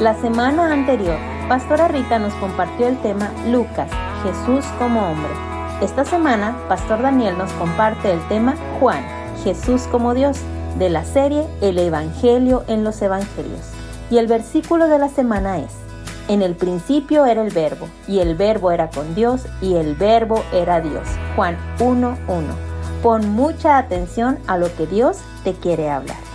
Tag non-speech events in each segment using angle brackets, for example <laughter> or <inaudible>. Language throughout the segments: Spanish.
La semana anterior, Pastora Rita nos compartió el tema Lucas, Jesús como hombre. Esta semana, Pastor Daniel nos comparte el tema Juan, Jesús como Dios, de la serie El Evangelio en los Evangelios. Y el versículo de la semana es, En el principio era el verbo, y el verbo era con Dios, y el verbo era Dios. Juan 1.1. Pon mucha atención a lo que Dios te quiere hablar.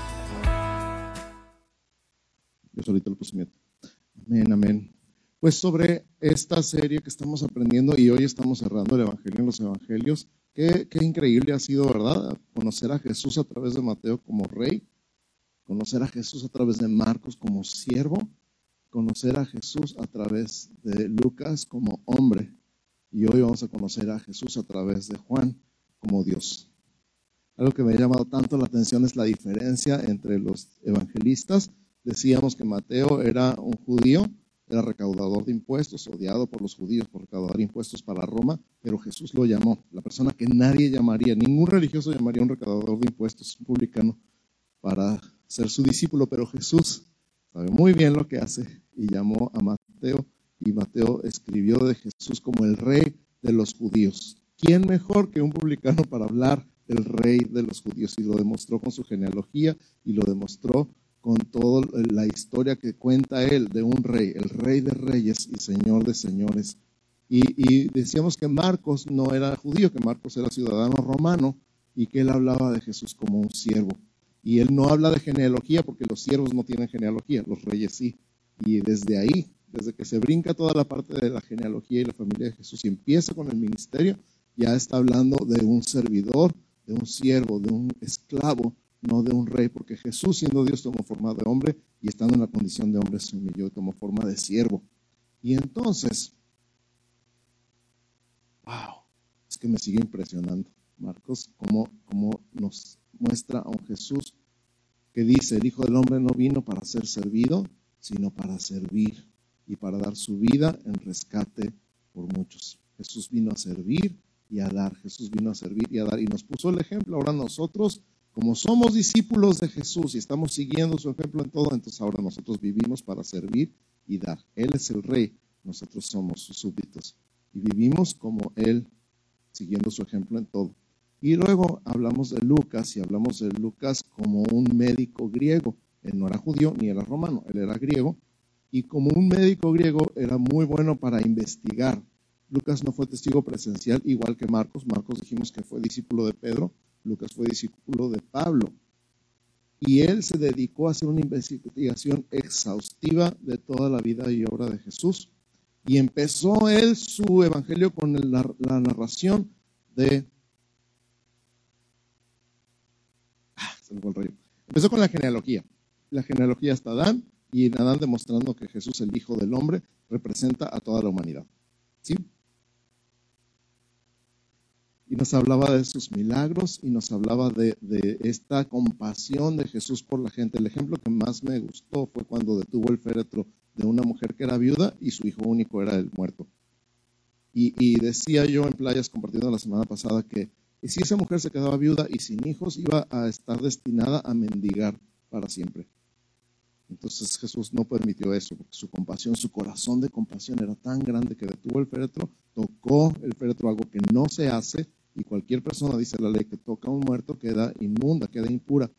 Amén, amén. Pues sobre esta serie que estamos aprendiendo y hoy estamos cerrando el Evangelio en los Evangelios, qué, qué increíble ha sido, ¿verdad? Conocer a Jesús a través de Mateo como rey, conocer a Jesús a través de Marcos como siervo, conocer a Jesús a través de Lucas como hombre y hoy vamos a conocer a Jesús a través de Juan como Dios. Algo que me ha llamado tanto la atención es la diferencia entre los evangelistas. Decíamos que Mateo era un judío, era recaudador de impuestos, odiado por los judíos por recaudar impuestos para Roma, pero Jesús lo llamó, la persona que nadie llamaría, ningún religioso llamaría un recaudador de impuestos, un publicano, para ser su discípulo, pero Jesús sabe muy bien lo que hace y llamó a Mateo y Mateo escribió de Jesús como el rey de los judíos. ¿Quién mejor que un publicano para hablar del rey de los judíos? Y lo demostró con su genealogía y lo demostró con toda la historia que cuenta él de un rey, el rey de reyes y señor de señores. Y, y, decíamos que Marcos no era judío, que Marcos era ciudadano romano y que él hablaba de Jesús como un siervo. Y él no habla de genealogía porque los siervos no tienen genealogía, los reyes sí. Y desde ahí desde que se brinca toda la parte de la genealogía y la familia de Jesús y empieza con el ministerio, ya está hablando de un servidor, de un siervo, de un esclavo, no de un rey, porque Jesús siendo Dios tomó forma de hombre y estando en la condición de hombre se humilló y tomó forma de siervo. Y entonces, wow, es que me sigue impresionando, Marcos, cómo, cómo nos muestra a un Jesús que dice, el Hijo del Hombre no vino para ser servido, sino para servir y para dar su vida en rescate por muchos. Jesús vino a servir y a dar. Jesús vino a servir y a dar. Y nos puso el ejemplo. Ahora nosotros, como somos discípulos de Jesús y estamos siguiendo su ejemplo en todo, entonces ahora nosotros vivimos para servir y dar. Él es el rey, nosotros somos sus súbditos. Y vivimos como Él, siguiendo su ejemplo en todo. Y luego hablamos de Lucas y hablamos de Lucas como un médico griego. Él no era judío ni era romano, él era griego y como un médico griego era muy bueno para investigar. Lucas no fue testigo presencial igual que Marcos. Marcos dijimos que fue discípulo de Pedro, Lucas fue discípulo de Pablo. Y él se dedicó a hacer una investigación exhaustiva de toda la vida y obra de Jesús. Y empezó él su evangelio con la, narración de... Ah, se me fue el rollo. Empezó con la genealogía. La genealogía hasta Adán, y Adán demostrando que Jesús, el Hijo del Hombre, representa a toda la humanidad. ¿Sí? Y nos hablaba de sus milagros y nos hablaba de, esta compasión de Jesús por la gente. El ejemplo que más me gustó fue cuando detuvo el féretro de una mujer que era viuda y su hijo único era el muerto. Y, y decía yo en playas compartiendo la semana pasada que si esa mujer se quedaba viuda y sin hijos iba a estar destinada a mendigar para siempre. Entonces Jesús no permitió eso, porque su compasión, su corazón de compasión era tan grande que detuvo el féretro, tocó el féretro, algo que no se hace, y cualquier persona, dice la ley, que toca a un muerto queda inmunda, queda impura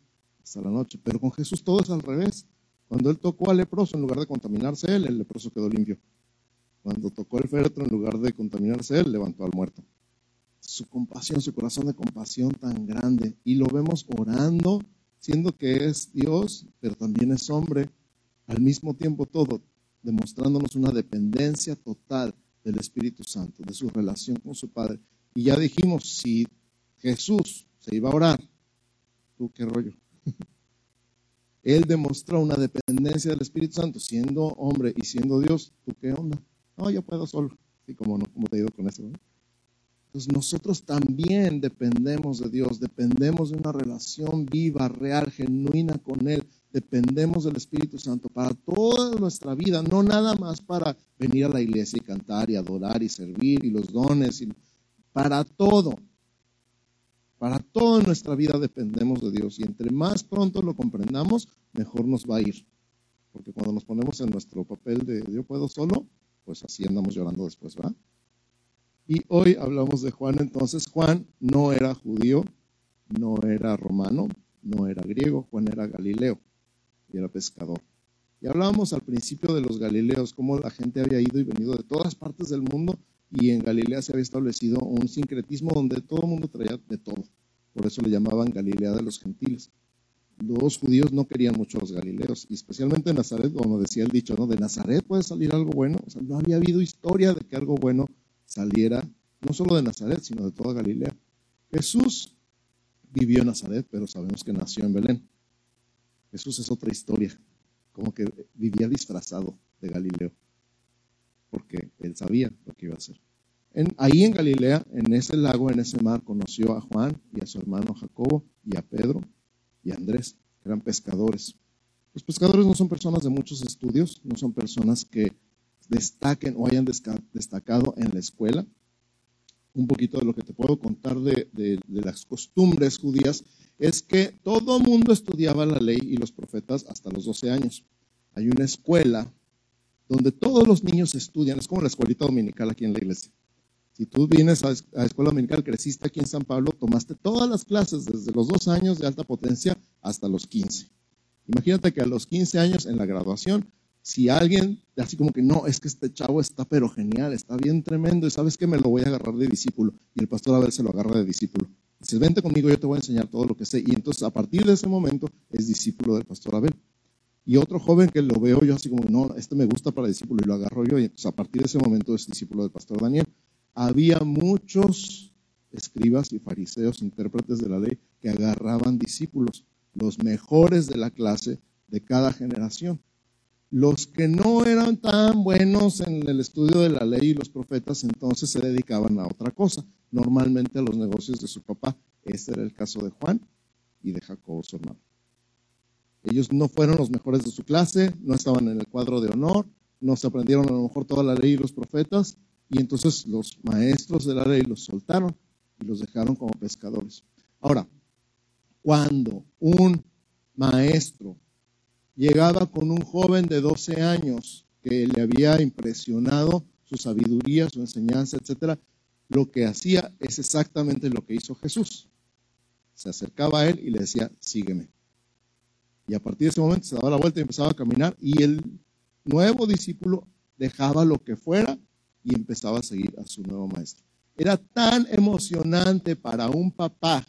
hasta la noche. Pero con Jesús todo es al revés. Cuando él tocó al leproso, en lugar de contaminarse él, el leproso quedó limpio. Cuando tocó el féretro, en lugar de contaminarse él, levantó al muerto. Su compasión, su corazón de compasión tan grande. Y lo vemos orando siendo que es Dios, pero también es hombre, al mismo tiempo todo, demostrándonos una dependencia total del Espíritu Santo, de su relación con su Padre. Y ya dijimos, si Jesús se iba a orar, tú qué rollo. <laughs> Él demostró una dependencia del Espíritu Santo, siendo hombre y siendo Dios, ¿tú qué onda? No, yo puedo solo. Así como no, como te digo con eso. Entonces nosotros también dependemos de Dios, dependemos de una relación viva, real, genuina con Él, dependemos del Espíritu Santo para toda nuestra vida, no nada más para venir a la iglesia y cantar y adorar y servir y los dones, y para todo. Para toda nuestra vida dependemos de Dios y entre más pronto lo comprendamos, mejor nos va a ir. porque cuando nos ponemos en nuestro papel de yo puedo solo, pues así andamos llorando después, ¿verdad? Y hoy hablamos de Juan, entonces Juan no era judío, no era romano, no era griego, Juan era galileo y era pescador. Y hablábamos al principio de los galileos, cómo la gente había ido y venido de todas partes del mundo y en Galilea se había establecido un sincretismo donde todo el mundo traía de todo. Por eso le llamaban Galilea de los gentiles los judíos no querían mucho a los galileos, y especialmente en Nazaret, como decía el dicho, ¿no? De Nazaret puede salir algo bueno. O sea, no había habido historia de que algo bueno saliera, no solo de Nazaret, sino de toda Galilea. Jesús vivió en Nazaret, pero sabemos que nació en Belén. Jesús es otra historia, como que vivía disfrazado de Galileo, porque él sabía lo que iba a hacer. ahí en Galilea, en ese lago, en ese mar, conoció a Juan y a su hermano Jacobo y a Pedro y Andrés, que eran pescadores. Los pescadores no son personas de muchos estudios, no son personas que destaquen o hayan destacado en la escuela. Un poquito de lo que te puedo contar de, las costumbres judías es que todo mundo estudiaba la ley y los profetas hasta los 12 años. Hay una escuela donde todos los niños estudian, es como la escuelita dominical aquí en la iglesia. Si tú vienes a, la escuela dominical, creciste aquí en San Pablo, tomaste todas las clases desde los dos años de alta potencia hasta los 15. Imagínate que a los 15 años en la graduación, si alguien, así como que no, es que este chavo está pero genial, está bien tremendo y sabes que me lo voy a agarrar de discípulo. Y el pastor a se lo agarra de discípulo. Dice, vente conmigo, yo te voy a enseñar todo lo que sé. Y entonces a partir de ese momento es discípulo del pastor Abel. Y otro joven que lo veo yo así como, no, este me gusta para discípulo y lo agarro yo. Y a partir de ese momento es discípulo del pastor Daniel había muchos escribas y fariseos, intérpretes de la ley, que agarraban discípulos, los mejores de la clase de cada generación. Los que no eran tan buenos en el estudio de la ley y los profetas, entonces se dedicaban a otra cosa, normalmente a los negocios de su papá. Este era el caso de Juan y de Jacobo, su hermano. Ellos no fueron los mejores de su clase, no estaban en el cuadro de honor, no se aprendieron a lo mejor toda la ley y los profetas, y entonces los maestros de la ley los soltaron y los dejaron como pescadores. Ahora, cuando un maestro llegaba con un joven de 12 años que le había impresionado su sabiduría, su enseñanza, etcétera, lo que hacía es exactamente lo que hizo Jesús. Se acercaba a él y le decía, sígueme. Y a partir de ese momento se daba la vuelta y empezaba a caminar y el nuevo discípulo dejaba lo que fuera y empezaba a seguir a su nuevo maestro. Era tan emocionante para un papá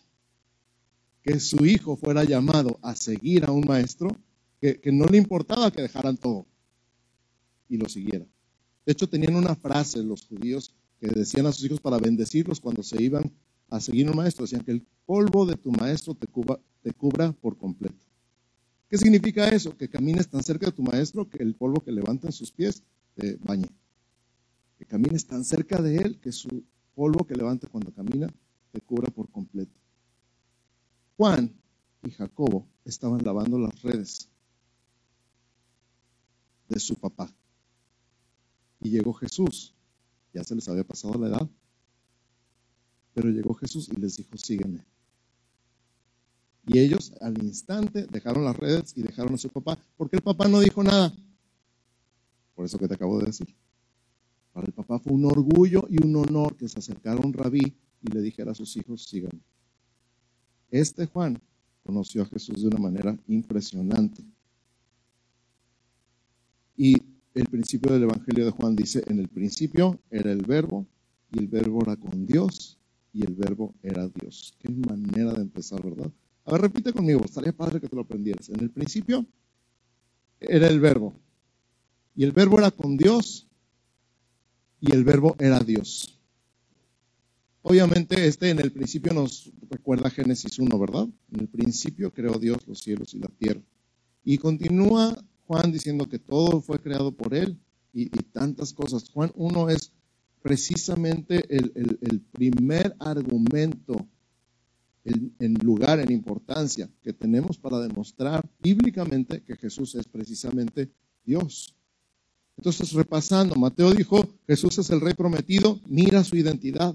que su hijo fuera llamado a seguir a un maestro que, no le importaba que dejaran todo y lo siguiera. De hecho, tenían una frase los judíos que decían a sus hijos para bendecirlos cuando se iban a seguir un maestro. Decían que el polvo de tu maestro te, te cubra por completo. ¿Qué significa eso? Que camines tan cerca de tu maestro que el polvo que levanta en sus pies te bañe que camines tan cerca de Él que su polvo que levanta cuando camina te cubra por completo. Juan y Jacobo estaban lavando las redes de su papá. Y llegó Jesús. Ya se les había pasado la edad. Pero llegó Jesús y les dijo, sígueme. Y ellos al instante dejaron las redes y dejaron a su papá, porque el papá no dijo nada. Por eso que te acabo de decir. Para el papá fue un orgullo y un honor que se acercara un rabí y le dijera a sus hijos, sigan. Este Juan conoció a Jesús de una manera impresionante. Y el principio del Evangelio de Juan dice, en el principio era el verbo y el verbo era con Dios y el verbo era Dios. Qué manera de empezar, ¿verdad? A ver, repite conmigo, estaría padre que te lo aprendieras. En el principio era el verbo y el verbo era con Dios y el verbo era Dios. Obviamente este en el principio nos recuerda Génesis 1, ¿verdad? En el principio creó Dios los cielos y la tierra. Y continúa Juan diciendo que todo fue creado por él y, tantas cosas. Juan 1 es precisamente el, primer argumento en lugar, en importancia que tenemos para demostrar bíblicamente que Jesús es precisamente Dios. Entonces, repasando, Mateo dijo, Jesús es el rey prometido, mira su identidad.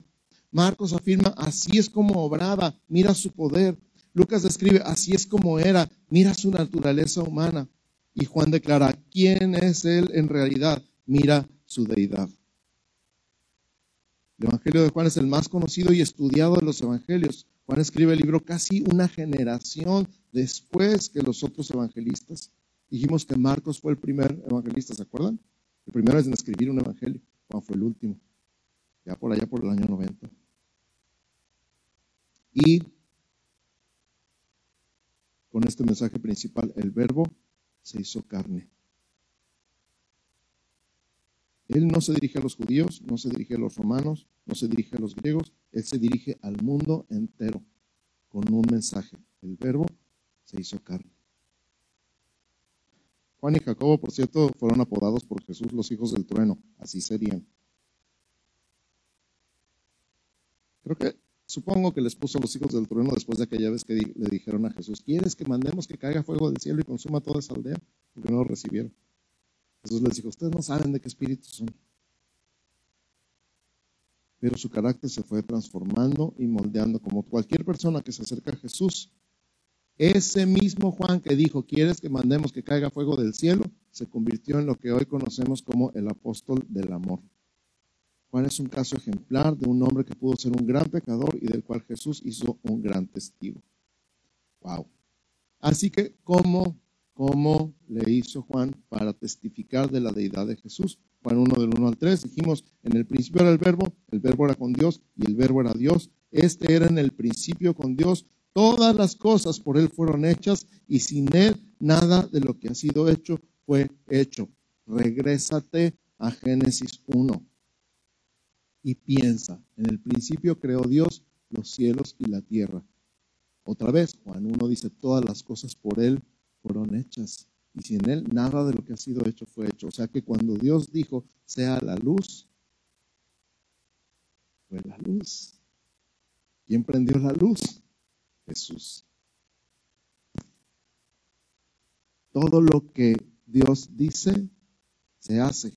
Marcos afirma, así es como obraba, mira su poder. Lucas describe, así es como era, mira su naturaleza humana. Y Juan declara, ¿quién es él en realidad? Mira su deidad. El Evangelio de Juan es el más conocido y estudiado de los Evangelios. Juan escribe el libro casi una generación después que los otros evangelistas. Dijimos que Marcos fue el primer evangelista, ¿se acuerdan? El primero es en escribir un evangelio. Juan fue el último, ya por allá por el año 90. Y con este mensaje principal, el verbo se hizo carne. Él no se dirige a los judíos, no se dirige a los romanos, no se dirige a los griegos, Él se dirige al mundo entero con un mensaje. El verbo se hizo carne. Juan y Jacobo, por cierto, fueron apodados por Jesús los hijos del trueno, así serían. Creo que, supongo que les puso los hijos del trueno después de aquella vez que le dijeron a Jesús, ¿quieres que mandemos que caiga fuego del cielo y consuma toda esa aldea? Porque no lo recibieron. Jesús les dijo, ustedes no saben de qué espíritu son. Pero su carácter se fue transformando y moldeando como cualquier persona que se acerca a Jesús. Ese mismo Juan que dijo, ¿quieres que mandemos que caiga fuego del cielo? Se convirtió en lo que hoy conocemos como el apóstol del amor. Juan es un caso ejemplar de un hombre que pudo ser un gran pecador y del cual Jesús hizo un gran testigo. Wow. Así que, ¿cómo como le hizo Juan para testificar de la deidad de Jesús. Juan 1 del 1 al 3, dijimos, en el principio era el verbo, el verbo era con Dios y el verbo era Dios. Este era en el principio con Dios. Todas las cosas por Él fueron hechas y sin Él nada de lo que ha sido hecho fue hecho. Regrésate a Génesis 1 y piensa, en el principio creó Dios los cielos y la tierra. Otra vez, Juan 1 dice, todas las cosas por Él fueron hechas. Y sin Él nada de lo que ha sido hecho fue hecho. O sea que cuando Dios dijo, sea la luz, fue la luz. ¿Quién prendió la luz? Jesús. Todo lo que Dios dice, se hace.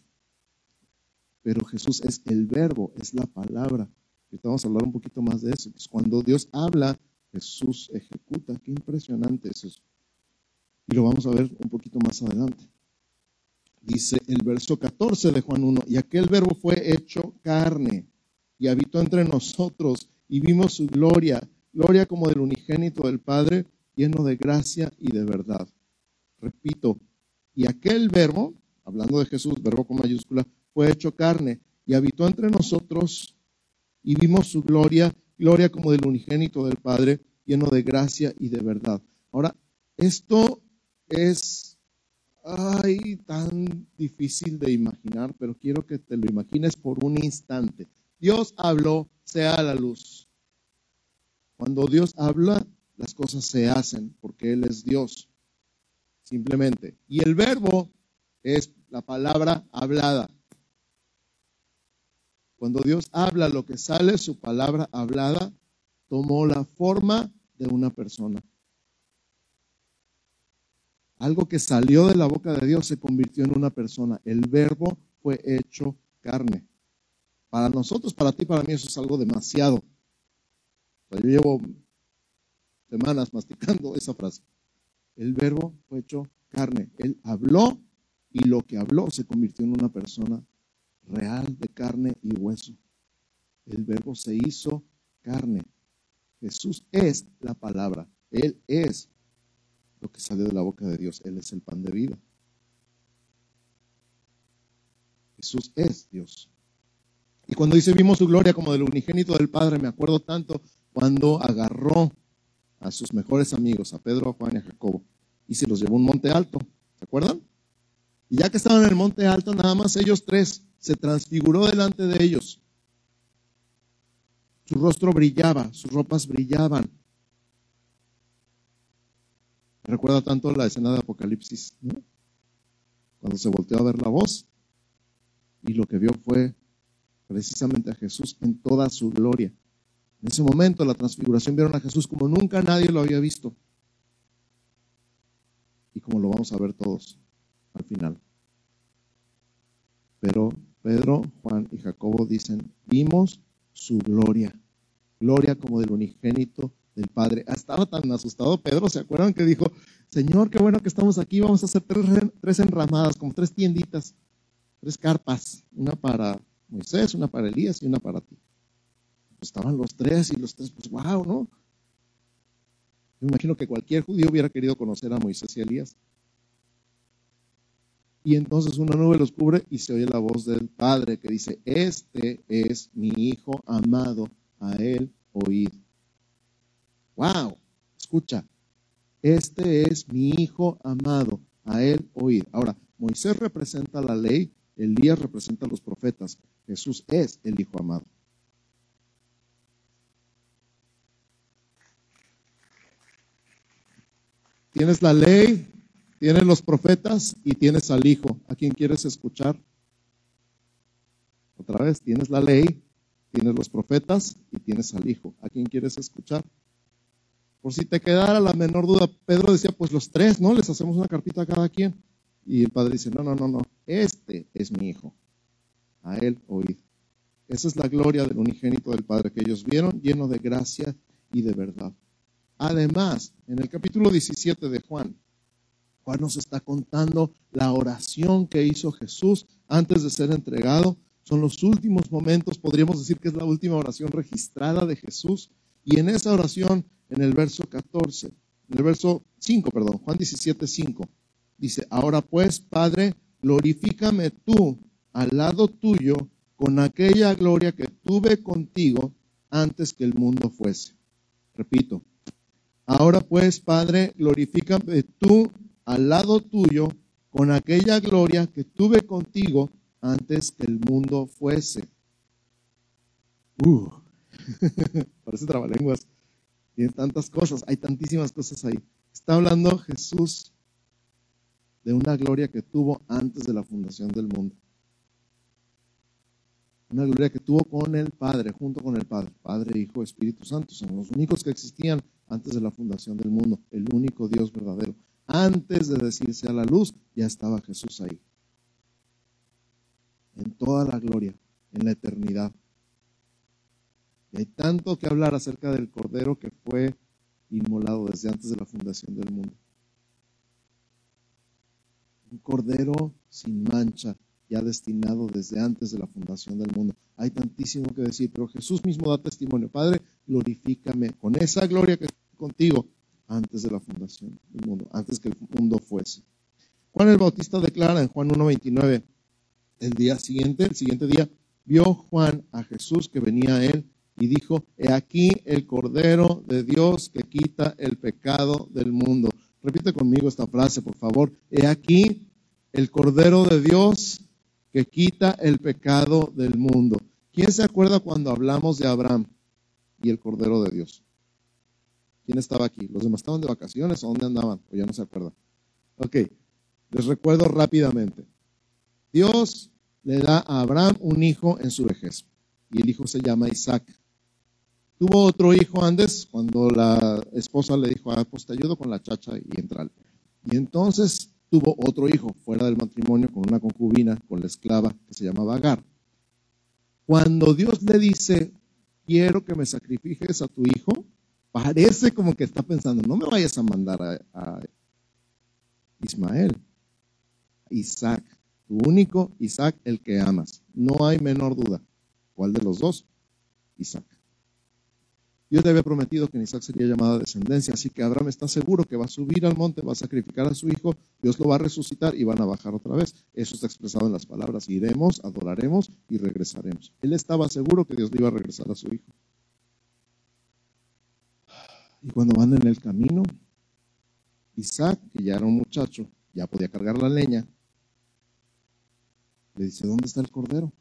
Pero Jesús es el verbo, es la palabra. Y vamos a hablar un poquito más de eso. cuando Dios habla, Jesús ejecuta. Qué impresionante es eso. Y lo vamos a ver un poquito más adelante. Dice el verso 14 de Juan 1, y aquel verbo fue hecho carne y habitó entre nosotros y vimos su gloria, gloria como del unigénito del Padre, lleno de gracia y de verdad. Repito, y aquel verbo, hablando de Jesús, verbo con mayúscula, fue hecho carne y habitó entre nosotros y vimos su gloria, gloria como del unigénito del Padre, lleno de gracia y de verdad. Ahora, esto es ay, tan difícil de imaginar, pero quiero que te lo imagines por un instante. Dios habló, sea la luz. Cuando Dios habla, las cosas se hacen porque Él es Dios. Simplemente. Y el verbo es la palabra hablada. Cuando Dios habla, lo que sale, su palabra hablada, tomó la forma de una persona. Algo que salió de la boca de Dios se convirtió en una persona. El verbo fue hecho carne. Para nosotros, para ti, para mí eso es algo demasiado. yo llevo semanas masticando esa frase. El verbo fue hecho carne. Él habló y lo que habló se convirtió en una persona real de carne y hueso. El verbo se hizo carne. Jesús es la palabra. Él es lo que sale de la boca de Dios. Él es el pan de vida. Jesús es Dios. Y cuando dice vimos su gloria como del unigénito del Padre, me acuerdo tanto cuando agarró a sus mejores amigos, a Pedro, a Juan y a Jacobo, y se los llevó a un monte alto. ¿Se acuerdan? Y ya que estaban en el monte alto, nada más ellos tres, se transfiguró delante de ellos. Su rostro brillaba, sus ropas brillaban, recuerda tanto la escena de Apocalipsis, cuando se volteó a ver la voz y lo que vio fue precisamente a Jesús en toda su gloria. En ese momento, la transfiguración vieron a Jesús como nunca nadie lo había visto. Y como lo vamos a ver todos al final. Pero Pedro, Juan y Jacobo dicen, vimos su gloria. Gloria como del unigénito del Padre. Estaba tan asustado Pedro, ¿se acuerdan que dijo, Señor, qué bueno que estamos aquí, vamos a hacer tres, tres enramadas, como tres tienditas, tres carpas, una para Moisés, una para Elías y una para ti. Pues estaban los tres y los tres, pues wow, ¿no? Yo imagino que cualquier judío hubiera querido conocer a Moisés y Elías. Y entonces una nube los cubre y se oye la voz del Padre que dice, este es mi Hijo amado, a él oíd. ¡Wow! Escucha, este es mi Hijo amado, a él oíd. Ahora, Moisés representa la ley, Elías representa a los profetas, Jesús es el Hijo amado. Tienes la ley, tienes los profetas y tienes al Hijo. ¿A quién quieres escuchar? Otra vez, tienes la ley, tienes los profetas y tienes al Hijo. ¿A quién quieres escuchar? Por si te quedara la menor duda, Pedro decía, pues los tres, ¿no? Les hacemos una carpita a cada quien. Y el padre dice, no, no, no, no, este es mi Hijo. A él oíd. Esa es la gloria del unigénito del Padre que ellos vieron, lleno de gracia y de verdad. Además, en el capítulo 17 de Juan, Juan nos está contando la oración que hizo Jesús antes de ser entregado. Son los últimos momentos, podríamos decir que es la última oración registrada de Jesús. Y en esa oración, en el verso 14, en el verso 5, perdón, Juan 17, 5, dice, ahora pues, Padre, glorifícame tú al lado tuyo con aquella gloria que tuve contigo antes que el mundo fuese. Repito, Ahora pues, Padre, glorifícame tú al lado tuyo con aquella gloria que tuve contigo antes que el mundo fuese. Uh, <laughs> parece trabalenguas. Tiene tantas cosas, hay tantísimas cosas ahí. Está hablando Jesús de una gloria que tuvo antes de la fundación del mundo. Una gloria que tuvo con el Padre, junto con el Padre. Padre, Hijo, Espíritu Santo. Son los únicos que existían antes de la fundación del mundo, el único Dios verdadero. Antes de decirse a la luz, ya estaba Jesús ahí. En toda la gloria, en la eternidad. Y hay tanto que hablar acerca del Cordero que fue inmolado desde antes de la fundación del mundo. Un Cordero sin mancha, ya destinado desde antes de la fundación del mundo. Hay tantísimo que decir, pero Jesús mismo da testimonio. Padre, glorifícame con esa gloria que estoy contigo antes de la fundación del mundo, antes que el mundo fuese. Juan el Bautista declara en Juan 1.29, el día siguiente, el siguiente día, vio Juan a Jesús que venía a él y dijo, he aquí el Cordero de Dios que quita el pecado del mundo. Repite conmigo esta frase, por favor. He aquí el Cordero de Dios que quita el pecado del mundo. ¿Quién se acuerda cuando hablamos de Abraham y el Cordero de Dios? ¿Quién estaba aquí? ¿Los demás estaban de vacaciones o dónde andaban? O ya no se acuerdan. Ok, les recuerdo rápidamente. Dios le da a Abraham un hijo en su vejez y el hijo se llama Isaac. Tuvo otro hijo antes cuando la esposa le dijo, ah, pues te ayudo con la chacha y entra. Y entonces tuvo otro hijo fuera del matrimonio con una concubina, con la esclava que se llamaba Agar. Cuando Dios le dice, quiero que me sacrifiques a tu hijo, parece como que está pensando, no me vayas a mandar a, a Ismael, Isaac, tu único Isaac, el que amas. No hay menor duda. ¿Cuál de los dos? Isaac. Dios le había prometido que en Isaac sería llamada descendencia, así que Abraham está seguro que va a subir al monte, va a sacrificar a su hijo, Dios lo va a resucitar y van a bajar otra vez. Eso está expresado en las palabras, iremos, adoraremos y regresaremos. Él estaba seguro que Dios le iba a regresar a su hijo. Y cuando van en el camino, Isaac, que ya era un muchacho, ya podía cargar la leña, le dice, ¿dónde está el cordero?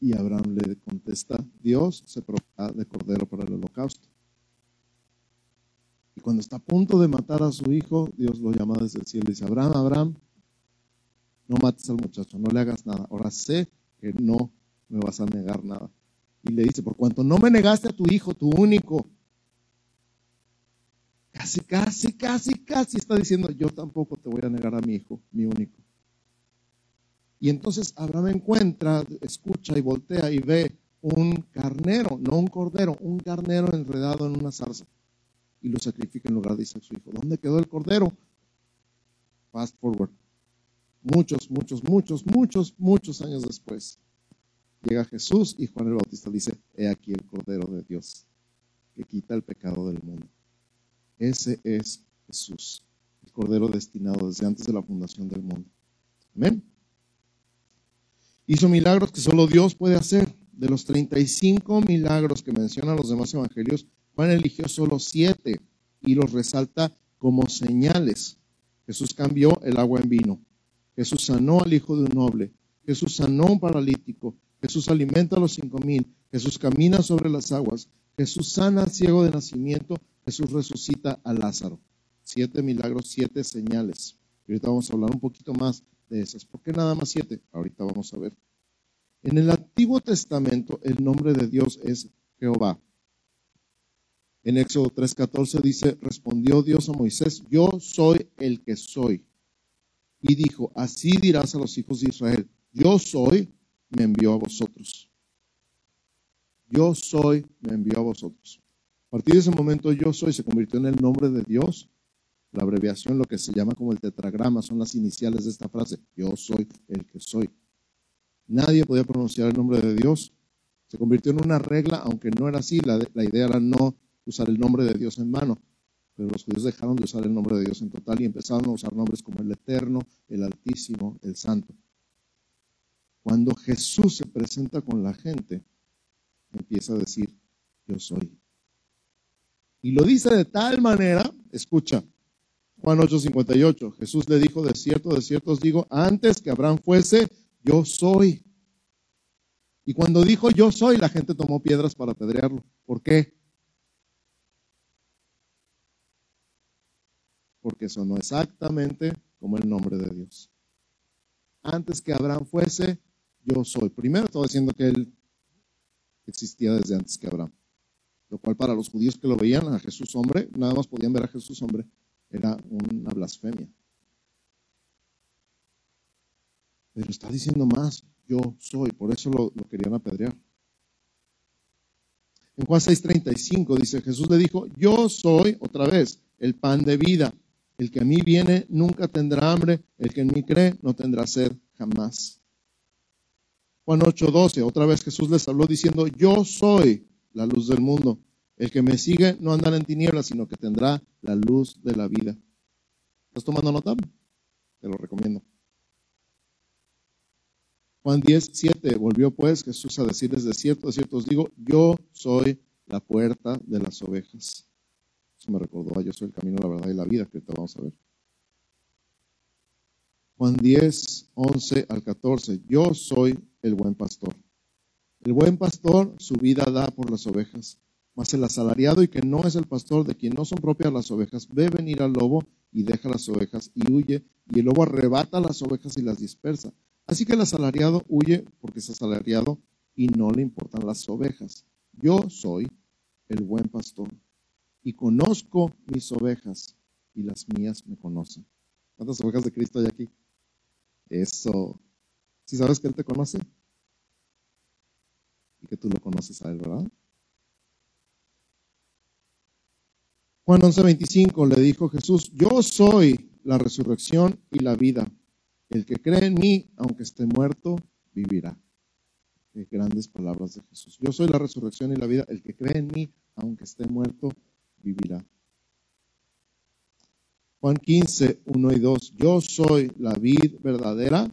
Y Abraham le contesta, Dios se provee de cordero para el holocausto. Y cuando está a punto de matar a su hijo, Dios lo llama desde el cielo y dice, Abraham, Abraham, no mates al muchacho, no le hagas nada. Ahora sé que no me vas a negar nada. Y le dice, por cuanto no me negaste a tu hijo, tu único, casi, casi, casi, casi está diciendo, yo tampoco te voy a negar a mi hijo, mi único. Y entonces Abraham encuentra, escucha y voltea y ve un carnero, no un cordero, un carnero enredado en una zarza. Y lo sacrifica en lugar de Isaac su hijo. ¿Dónde quedó el cordero? Fast forward. Muchos, muchos, muchos, muchos, muchos años después. Llega Jesús y Juan el Bautista dice, he aquí el cordero de Dios que quita el pecado del mundo. Ese es Jesús, el cordero destinado desde antes de la fundación del mundo. Amén. Hizo milagros que solo Dios puede hacer. De los 35 milagros que mencionan los demás evangelios, Juan eligió solo siete y los resalta como señales. Jesús cambió el agua en vino. Jesús sanó al hijo de un noble. Jesús sanó a un paralítico. Jesús alimenta a los cinco mil. Jesús camina sobre las aguas. Jesús sana al ciego de nacimiento. Jesús resucita a Lázaro. Siete milagros, siete señales. Y ahorita vamos a hablar un poquito más de esas. ¿Por qué nada más siete? Ahorita vamos a ver. En el Antiguo Testamento el nombre de Dios es Jehová. En Éxodo 3:14 dice, respondió Dios a Moisés, yo soy el que soy. Y dijo, así dirás a los hijos de Israel, yo soy, me envió a vosotros. Yo soy, me envió a vosotros. A partir de ese momento, yo soy se convirtió en el nombre de Dios. La abreviación, lo que se llama como el tetragrama, son las iniciales de esta frase. Yo soy el que soy. Nadie podía pronunciar el nombre de Dios. Se convirtió en una regla, aunque no era así. La, la idea era no usar el nombre de Dios en mano. Pero los judíos dejaron de usar el nombre de Dios en total y empezaron a usar nombres como el Eterno, el Altísimo, el Santo. Cuando Jesús se presenta con la gente, empieza a decir, yo soy. Y lo dice de tal manera, escucha, Juan 8:58, Jesús le dijo, de cierto, de cierto os digo, antes que Abraham fuese, yo soy. Y cuando dijo yo soy, la gente tomó piedras para apedrearlo. ¿Por qué? Porque sonó exactamente como el nombre de Dios. Antes que Abraham fuese, yo soy. Primero estaba diciendo que él existía desde antes que Abraham. Lo cual para los judíos que lo veían a Jesús hombre, nada más podían ver a Jesús hombre, era una blasfemia. Pero está diciendo más, yo soy, por eso lo, querían apedrear. En Juan 6:35 dice, Jesús le dijo, yo soy, otra vez, el pan de vida. El que a mí viene nunca tendrá hambre, el que en mí cree no tendrá sed jamás. Juan 8:12, otra vez Jesús les habló diciendo, yo soy la luz del mundo. El que me sigue no andará en tinieblas, sino que tendrá la luz de la vida. ¿Estás tomando nota? Te lo recomiendo. Juan 10, 7, volvió pues Jesús a decirles, de cierto, de cierto os digo, yo soy la puerta de las ovejas. Eso me recordó, yo soy el camino, la verdad y la vida, que ahorita vamos a ver. Juan 10, 11 al 14, yo soy el buen pastor. El buen pastor su vida da por las ovejas, mas el asalariado y que no es el pastor de quien no son propias las ovejas, ve venir al lobo y deja las ovejas y huye, y el lobo arrebata las ovejas y las dispersa. Así que el asalariado huye porque es asalariado y no le importan las ovejas. Yo soy el buen pastor y conozco mis ovejas y las mías me conocen. ¿Cuántas ovejas de Cristo hay aquí? Eso. ¿Si sabes que Él te conoce? Y que tú lo conoces a Él, ¿verdad? Juan 11:25 le dijo Jesús, yo soy la resurrección y la vida. El que cree en mí, aunque esté muerto, vivirá. Grandes palabras de Jesús. Yo soy la resurrección y la vida. El que cree en mí, aunque esté muerto, vivirá. Juan 15, 1 y 2. Yo soy la vid verdadera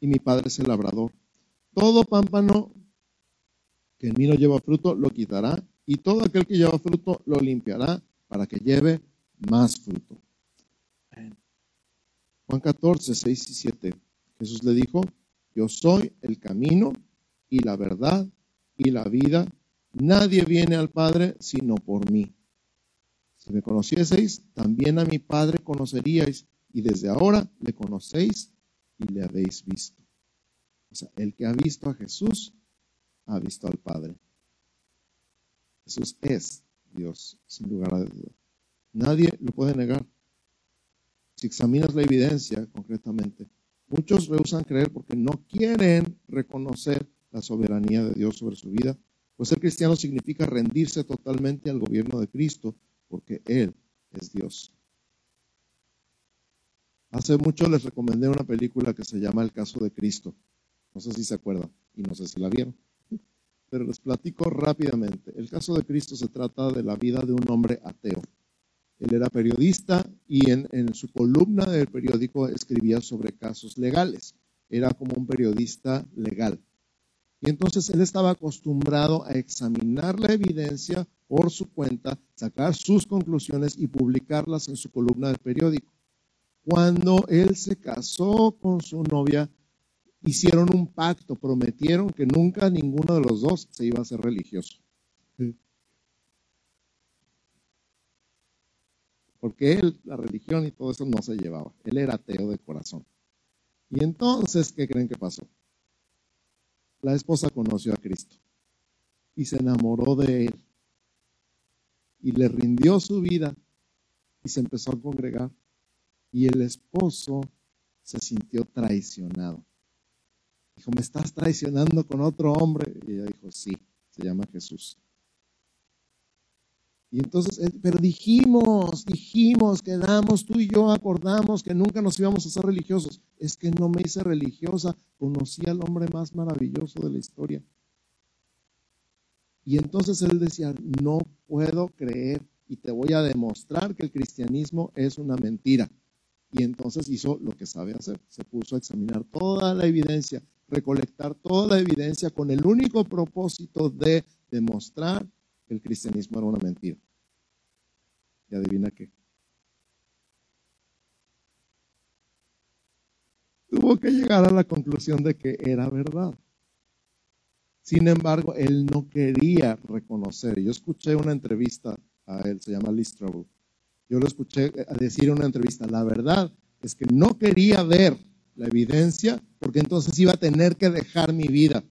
y mi padre es el labrador. Todo pámpano que en mí no lleva fruto lo quitará y todo aquel que lleva fruto lo limpiará para que lleve más fruto. Juan 14, 6 y 7. Jesús le dijo, yo soy el camino y la verdad y la vida. Nadie viene al Padre sino por mí. Si me conocieseis, también a mi Padre conoceríais y desde ahora le conocéis y le habéis visto. O sea, el que ha visto a Jesús ha visto al Padre. Jesús es Dios, sin lugar a dudas. Nadie lo puede negar si examinas la evidencia concretamente, muchos rehusan creer porque no quieren reconocer la soberanía de Dios sobre su vida, pues ser cristiano significa rendirse totalmente al gobierno de Cristo, porque Él es Dios. Hace mucho les recomendé una película que se llama El caso de Cristo. No sé si se acuerdan y no sé si la vieron, pero les platico rápidamente. El caso de Cristo se trata de la vida de un hombre ateo. Él era periodista y en, en su columna del periódico escribía sobre casos legales. Era como un periodista legal. Y entonces él estaba acostumbrado a examinar la evidencia por su cuenta, sacar sus conclusiones y publicarlas en su columna del periódico. Cuando él se casó con su novia, hicieron un pacto, prometieron que nunca ninguno de los dos se iba a ser religioso. Porque él, la religión y todo eso no se llevaba. Él era ateo de corazón. Y entonces, ¿qué creen que pasó? La esposa conoció a Cristo y se enamoró de él y le rindió su vida y se empezó a congregar. Y el esposo se sintió traicionado. Dijo, ¿me estás traicionando con otro hombre? Y ella dijo, sí, se llama Jesús. Y entonces, pero dijimos, dijimos, quedamos, tú y yo acordamos que nunca nos íbamos a ser religiosos. Es que no me hice religiosa, conocí al hombre más maravilloso de la historia. Y entonces él decía, no puedo creer y te voy a demostrar que el cristianismo es una mentira. Y entonces hizo lo que sabe hacer, se puso a examinar toda la evidencia, recolectar toda la evidencia con el único propósito de demostrar que el cristianismo era una mentira. Y adivina qué. Tuvo que llegar a la conclusión de que era verdad. Sin embargo, él no quería reconocer. Yo escuché una entrevista a él, se llama Liz Trouble. Yo lo escuché decir en una entrevista, la verdad es que no quería ver la evidencia porque entonces iba a tener que dejar mi vida.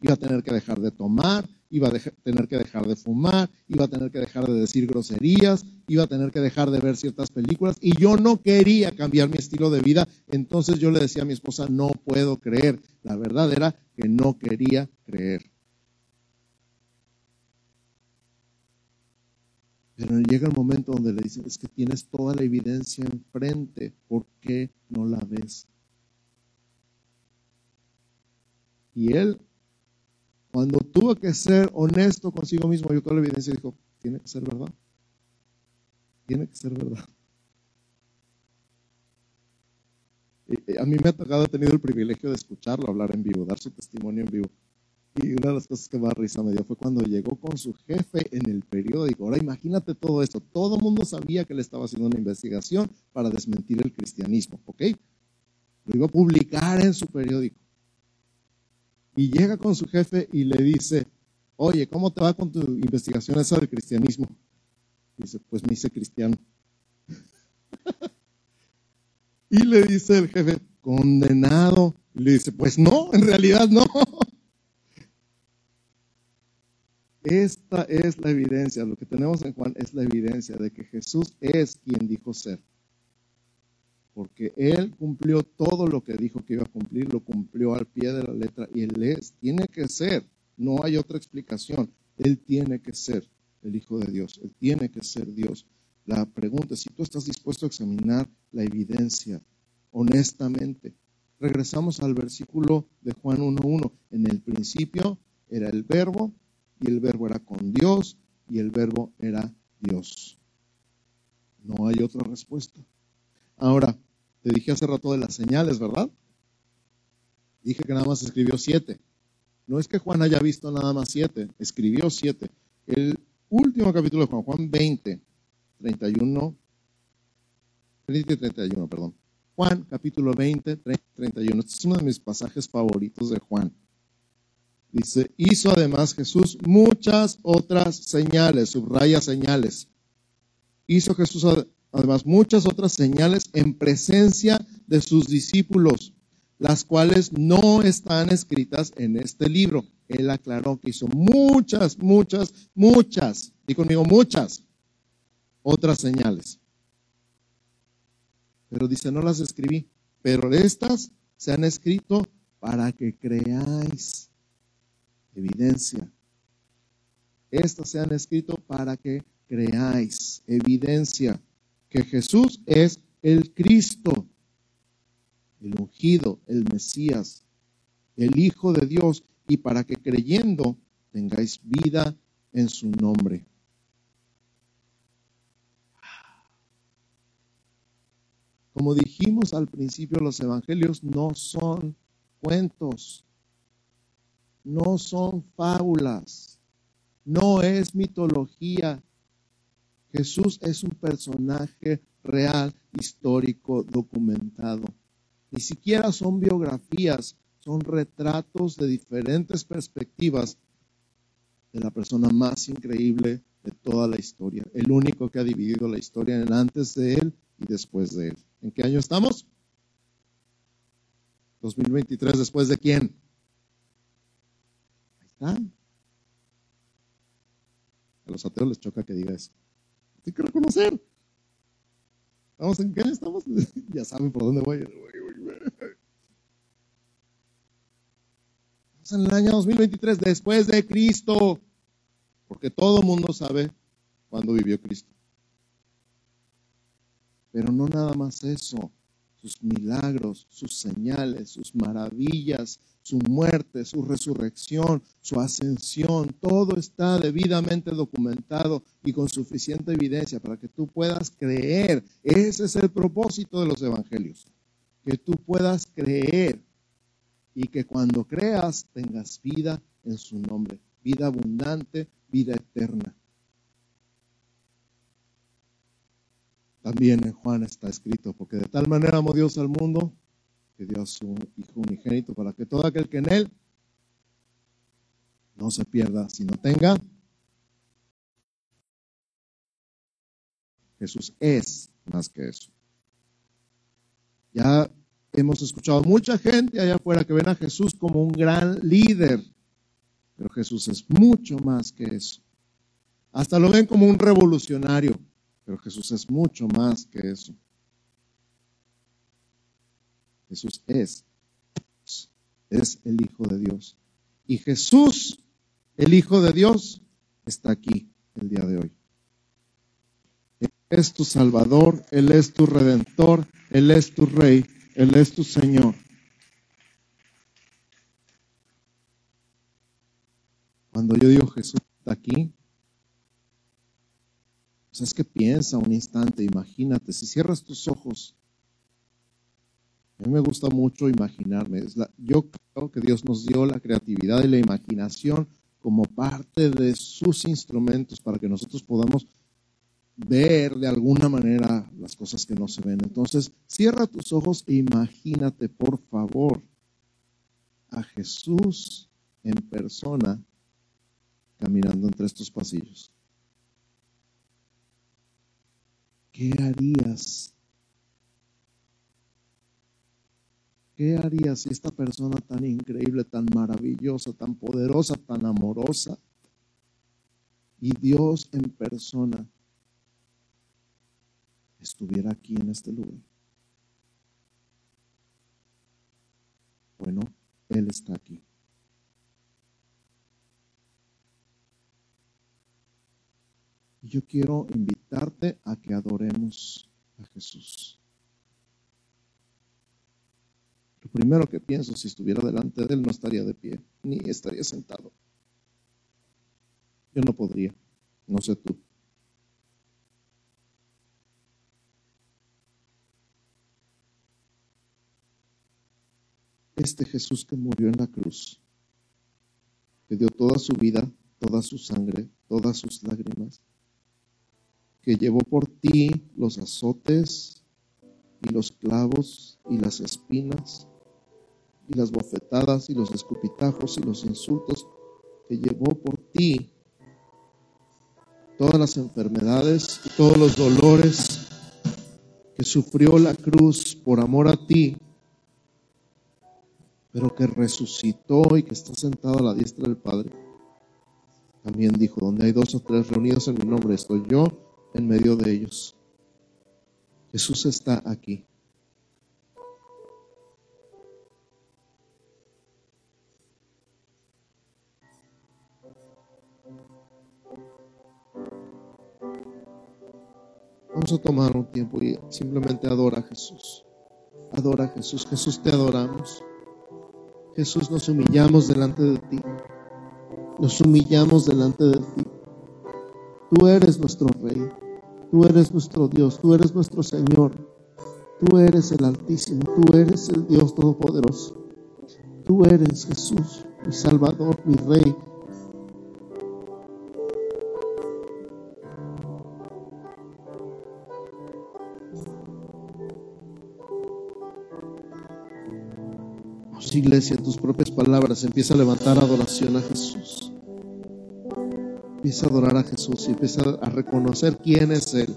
Iba a tener que dejar de tomar, iba a tener que dejar de fumar, iba a tener que dejar de decir groserías, iba a tener que dejar de ver ciertas películas y yo no quería cambiar mi estilo de vida. Entonces yo le decía a mi esposa, no puedo creer. La verdad era que no quería creer. Pero llega el momento donde le dicen, es que tienes toda la evidencia enfrente, ¿por qué no la ves? Y él cuando tuvo que ser honesto consigo mismo, vio toda la evidencia dijo, tiene que ser verdad. Tiene que ser verdad. a mí me ha tocado, he tenido el privilegio de escucharlo hablar en vivo, dar su testimonio en vivo. Y una de las cosas que más risa me dio fue cuando llegó con su jefe en el periódico. Ahora imagínate todo esto. Todo el mundo sabía que él estaba haciendo una investigación para desmentir el cristianismo, ¿ok? Lo iba a publicar en su periódico y llega con su jefe y le dice, oye, ¿cómo te va con tu investigación esa del cristianismo? dice, pues me hice cristiano. <laughs> y le dice el jefe, condenado. Y le dice, pues no, en realidad no. <laughs> Esta es la evidencia, lo que tenemos en Juan es la evidencia de que Jesús es quien dijo ser porque Él cumplió todo lo que dijo que iba a cumplir, lo cumplió al pie de la letra y Él es, tiene que ser, no hay otra explicación, Él tiene que ser el Hijo de Dios, Él tiene que ser Dios. La pregunta es si tú estás dispuesto a examinar la evidencia honestamente. Regresamos al versículo de Juan 1.1. En el principio era el verbo y el verbo era con Dios y el verbo era Dios. No hay otra respuesta. Ahora, te dije hace rato de las señales, ¿verdad? Dije que nada más escribió siete. No es que Juan haya visto nada más siete, escribió siete. El último capítulo de Juan, Juan 20, 31, 30 y 31, perdón. Juan capítulo 20, 30 31. Este es uno de mis pasajes favoritos de Juan. Dice, hizo además Jesús muchas otras señales, subraya señales. Hizo Jesús además muchas otras señales en presencia de sus discípulos, las cuales no están escritas en este libro. Él aclaró que hizo muchas, muchas, muchas, y conmigo muchas otras señales. Pero dice, no las escribí, pero estas se han escrito para que creáis evidencia. Estas se han escrito para que creáis, evidencia, que Jesús es el Cristo, el ungido, el Mesías, el Hijo de Dios, y para que creyendo tengáis vida en su nombre. Como dijimos al principio, los evangelios no son cuentos, no son fábulas, no es mitología. Jesús es un personaje real, histórico, documentado. Ni siquiera son biografías, son retratos de diferentes perspectivas de la persona más increíble de toda la historia, el único que ha dividido la historia en antes de él y después de él. ¿En qué año estamos? 2023, ¿después de quién? Ahí está. A los ateos les choca que diga eso. Hay que reconocer. ¿Estamos en qué estamos? <laughs> ya saben por dónde voy. Estamos en el año 2023, después de Cristo. Porque todo mundo sabe cuándo vivió Cristo. Pero no nada más eso, sus milagros, sus señales, sus maravillas, su muerte, su resurrección, su ascensión, todo está debidamente documentado y con suficiente evidencia para que tú puedas creer. Ese es el propósito de los evangelios, que tú puedas creer y que cuando creas tengas vida en su nombre, vida abundante, vida eterna. También en Juan está escrito, porque de tal manera amó Dios al mundo que dio a su Hijo unigénito para que todo aquel que en él no se pierda, sino tenga. Jesús es más que eso. Ya hemos escuchado mucha gente allá afuera que ven a Jesús como un gran líder, pero Jesús es mucho más que eso. Hasta lo ven como un revolucionario. Pero Jesús es mucho más que eso. Jesús es, es el Hijo de Dios. Y Jesús, el Hijo de Dios, está aquí el día de hoy. Él es tu Salvador, Él es tu Redentor, Él es tu Rey, Él es tu Señor. Cuando yo digo Jesús está aquí, pues es que piensa un instante, imagínate, si cierras tus ojos, a mí me gusta mucho imaginarme. yo creo que Dios nos dio la creatividad y la imaginación como parte de sus instrumentos para que nosotros podamos ver de alguna manera las cosas que no se ven. Entonces, cierra tus ojos e imagínate, por favor, a Jesús en persona caminando entre estos pasillos. ¿Qué harías? ¿Qué harías si esta persona tan increíble, tan maravillosa, tan poderosa, tan amorosa, y Dios en persona estuviera aquí en este lugar? Bueno, Él está aquí. Yo quiero invitarte a que adoremos a Jesús. Lo primero que pienso, si estuviera delante de Él, no estaría de pie, ni estaría sentado. Yo no podría, no sé tú. Este Jesús que murió en la cruz, que dio toda su vida, toda su sangre, todas sus lágrimas, que llevó por ti los azotes y los clavos y las espinas y las bofetadas y los escupitajos y los insultos, que llevó por ti todas las enfermedades y todos los dolores, que sufrió la cruz por amor a ti, pero que resucitó y que está sentado a la diestra del Padre. También dijo, donde hay dos o tres reunidos en mi nombre, estoy yo en medio de ellos. Jesús está aquí. Vamos a tomar un tiempo y simplemente adora a Jesús. Adora a Jesús. Jesús te adoramos. Jesús nos humillamos delante de ti. Nos humillamos delante de ti. Tú eres nuestro Rey. Tú eres nuestro Dios. Tú eres nuestro Señor. Tú eres el Altísimo. Tú eres el Dios Todopoderoso. Tú eres Jesús, mi Salvador, mi Rey, iglesia, en tus propias palabras, empieza a levantar adoración a Jesús. Empieza a adorar a Jesús y empieza a reconocer quién es Él.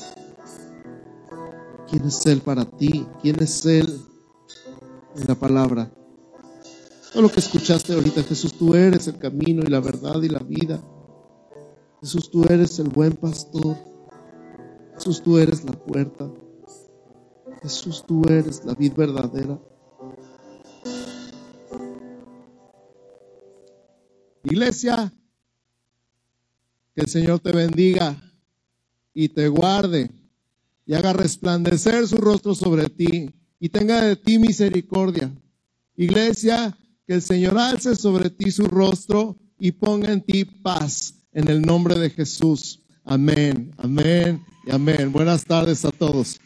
¿Quién es Él para ti? ¿Quién es Él en la palabra? Todo lo que escuchaste ahorita, Jesús, tú eres el camino y la verdad y la vida. Jesús, tú eres el buen pastor. Jesús, tú eres la puerta. Jesús, tú eres la vid verdadera. Iglesia, que el Señor te bendiga y te guarde y haga resplandecer su rostro sobre ti y tenga de ti misericordia. Iglesia, que el Señor alce sobre ti su rostro y ponga en ti paz en el nombre de Jesús. Amén, amén y amén. Buenas tardes a todos.